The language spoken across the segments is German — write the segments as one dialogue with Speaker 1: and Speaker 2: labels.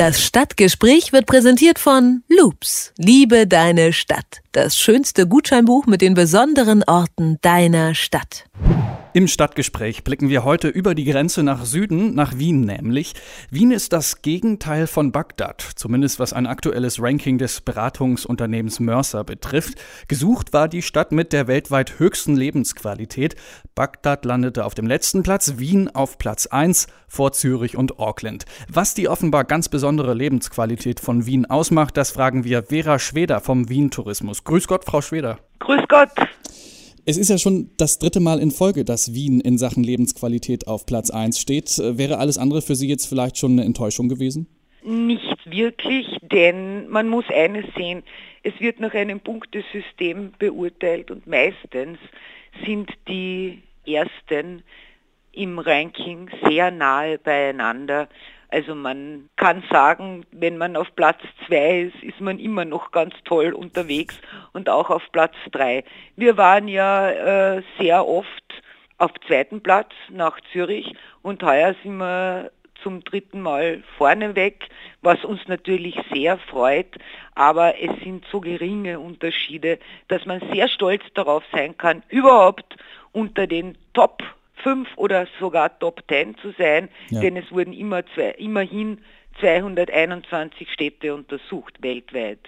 Speaker 1: Das Stadtgespräch wird präsentiert von Loops. Liebe deine Stadt. Das schönste Gutscheinbuch mit den besonderen Orten deiner Stadt.
Speaker 2: Im Stadtgespräch blicken wir heute über die Grenze nach Süden, nach Wien nämlich. Wien ist das Gegenteil von Bagdad, zumindest was ein aktuelles Ranking des Beratungsunternehmens Mercer betrifft. Gesucht war die Stadt mit der weltweit höchsten Lebensqualität. Bagdad landete auf dem letzten Platz, Wien auf Platz 1 vor Zürich und Auckland. Was die offenbar ganz besondere Lebensqualität von Wien ausmacht, das fragen wir Vera Schweder vom Wien Tourismus. Grüß Gott, Frau Schweder.
Speaker 3: Grüß Gott.
Speaker 2: Es ist ja schon das dritte Mal in Folge, dass Wien in Sachen Lebensqualität auf Platz 1 steht. Wäre alles andere für Sie jetzt vielleicht schon eine Enttäuschung gewesen?
Speaker 3: Nicht wirklich, denn man muss eines sehen, es wird nach einem Punktesystem beurteilt und meistens sind die Ersten im Ranking sehr nahe beieinander. Also man kann sagen, wenn man auf Platz 2 ist, ist man immer noch ganz toll unterwegs und auch auf Platz 3. Wir waren ja äh, sehr oft auf zweiten Platz nach Zürich und heuer sind wir zum dritten Mal vorneweg, was uns natürlich sehr freut, aber es sind so geringe Unterschiede, dass man sehr stolz darauf sein kann, überhaupt unter den Top 5 oder sogar Top 10 zu sein, ja. denn es wurden immer zwei, immerhin 221 Städte untersucht weltweit.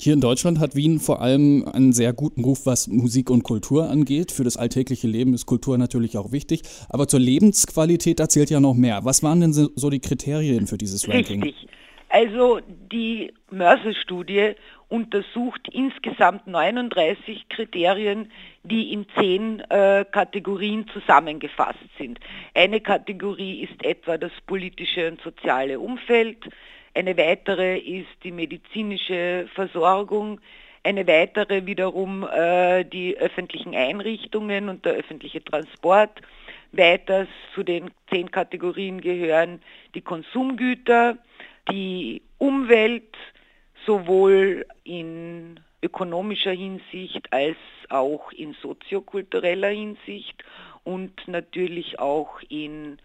Speaker 2: Hier in Deutschland hat Wien vor allem einen sehr guten Ruf, was Musik und Kultur angeht. Für das alltägliche Leben ist Kultur natürlich auch wichtig. Aber zur Lebensqualität da zählt ja noch mehr. Was waren denn so die Kriterien für dieses Ranking?
Speaker 3: Richtig. Also die Mörser-Studie untersucht insgesamt 39 Kriterien, die in zehn äh, Kategorien zusammengefasst sind. Eine Kategorie ist etwa das politische und soziale Umfeld, eine weitere ist die medizinische Versorgung, eine weitere wiederum äh, die öffentlichen Einrichtungen und der öffentliche Transport. Weiters zu den zehn Kategorien gehören die Konsumgüter, die Umwelt, sowohl in ökonomischer Hinsicht als auch in soziokultureller Hinsicht und natürlich auch in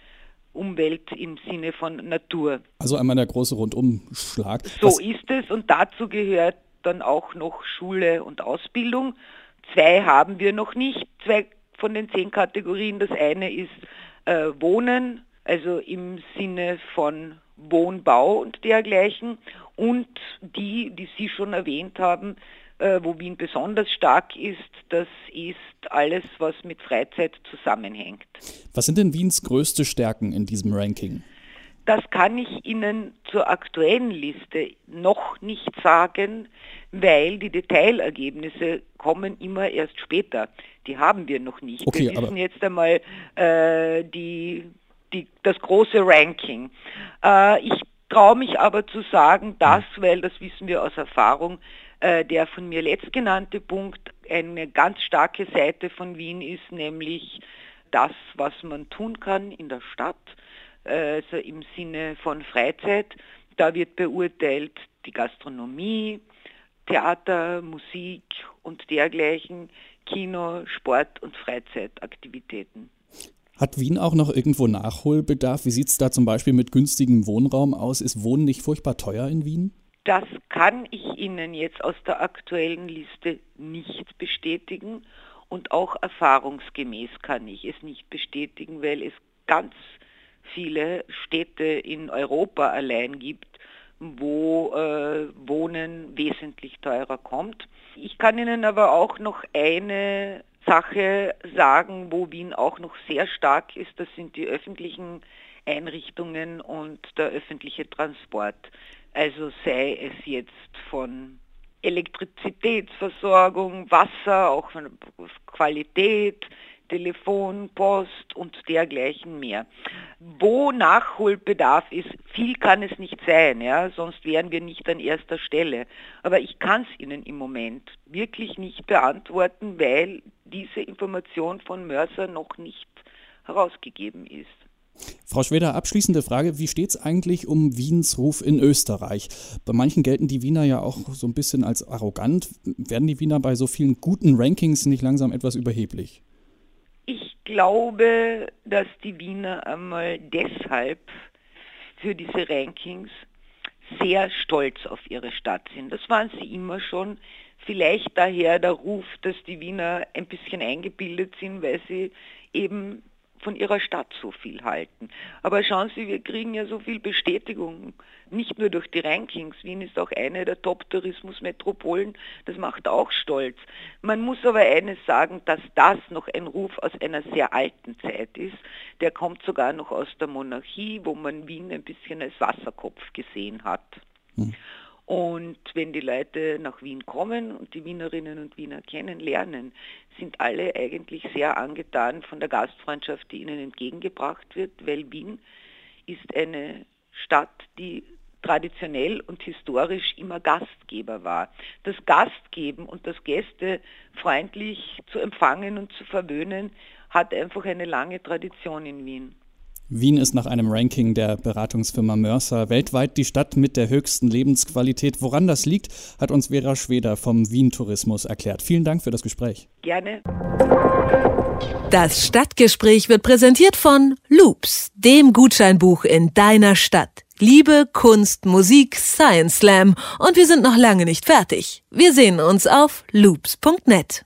Speaker 3: Umwelt im Sinne von Natur.
Speaker 2: Also einmal der große Rundumschlag.
Speaker 3: So Was ist es und dazu gehört dann auch noch Schule und Ausbildung. Zwei haben wir noch nicht, zwei von den zehn Kategorien. Das eine ist äh, Wohnen, also im Sinne von Wohnbau und dergleichen und die, die Sie schon erwähnt haben, äh, wo Wien besonders stark ist, das ist alles, was mit Freizeit zusammenhängt.
Speaker 2: Was sind denn Wiens größte Stärken in diesem Ranking?
Speaker 3: Das kann ich Ihnen zur aktuellen Liste noch nicht sagen, weil die Detailergebnisse kommen immer erst später. Die haben wir noch nicht.
Speaker 2: Okay,
Speaker 3: wir wissen jetzt einmal äh, die die, das große Ranking. Äh, ich traue mich aber zu sagen, dass, weil das wissen wir aus Erfahrung, äh, der von mir letztgenannte Punkt eine ganz starke Seite von Wien ist, nämlich das, was man tun kann in der Stadt, also im Sinne von Freizeit. Da wird beurteilt die Gastronomie, Theater, Musik und dergleichen, Kino, Sport und Freizeitaktivitäten.
Speaker 2: Hat Wien auch noch irgendwo Nachholbedarf? Wie sieht es da zum Beispiel mit günstigem Wohnraum aus? Ist Wohnen nicht furchtbar teuer in Wien?
Speaker 3: Das kann ich Ihnen jetzt aus der aktuellen Liste nicht bestätigen und auch erfahrungsgemäß kann ich es nicht bestätigen, weil es ganz viele Städte in Europa allein gibt, wo äh, Wohnen wesentlich teurer kommt. Ich kann Ihnen aber auch noch eine Sache sagen, wo Wien auch noch sehr stark ist, das sind die öffentlichen Einrichtungen und der öffentliche Transport. Also sei es jetzt von Elektrizitätsversorgung, Wasser, auch von Qualität, Telefon, Post und dergleichen mehr. Wo Nachholbedarf ist, viel kann es nicht sein, ja, sonst wären wir nicht an erster Stelle. Aber ich kann es Ihnen im Moment wirklich nicht beantworten, weil diese Information von Mörser noch nicht herausgegeben ist.
Speaker 2: Frau Schweder, abschließende Frage. Wie steht es eigentlich um Wiens Ruf in Österreich? Bei manchen gelten die Wiener ja auch so ein bisschen als arrogant. Werden die Wiener bei so vielen guten Rankings nicht langsam etwas überheblich?
Speaker 3: Ich glaube, dass die Wiener einmal deshalb für diese Rankings sehr stolz auf ihre Stadt sind. Das waren sie immer schon. Vielleicht daher der Ruf, dass die Wiener ein bisschen eingebildet sind, weil sie eben von ihrer Stadt so viel halten. Aber schauen Sie, wir kriegen ja so viel Bestätigung, nicht nur durch die Rankings. Wien ist auch eine der Top-Tourismusmetropolen, das macht auch stolz. Man muss aber eines sagen, dass das noch ein Ruf aus einer sehr alten Zeit ist. Der kommt sogar noch aus der Monarchie, wo man Wien ein bisschen als Wasserkopf gesehen hat. Hm. Und wenn die Leute nach Wien kommen und die Wienerinnen und Wiener kennenlernen, sind alle eigentlich sehr angetan von der Gastfreundschaft, die ihnen entgegengebracht wird, weil Wien ist eine Stadt, die traditionell und historisch immer Gastgeber war. Das Gastgeben und das Gäste freundlich zu empfangen und zu verwöhnen, hat einfach eine lange Tradition in Wien.
Speaker 2: Wien ist nach einem Ranking der Beratungsfirma Mercer weltweit die Stadt mit der höchsten Lebensqualität. Woran das liegt, hat uns Vera Schweder vom Wien Tourismus erklärt. Vielen Dank für das Gespräch.
Speaker 3: Gerne.
Speaker 1: Das Stadtgespräch wird präsentiert von Loops, dem Gutscheinbuch in deiner Stadt. Liebe, Kunst, Musik, Science Slam und wir sind noch lange nicht fertig. Wir sehen uns auf loops.net.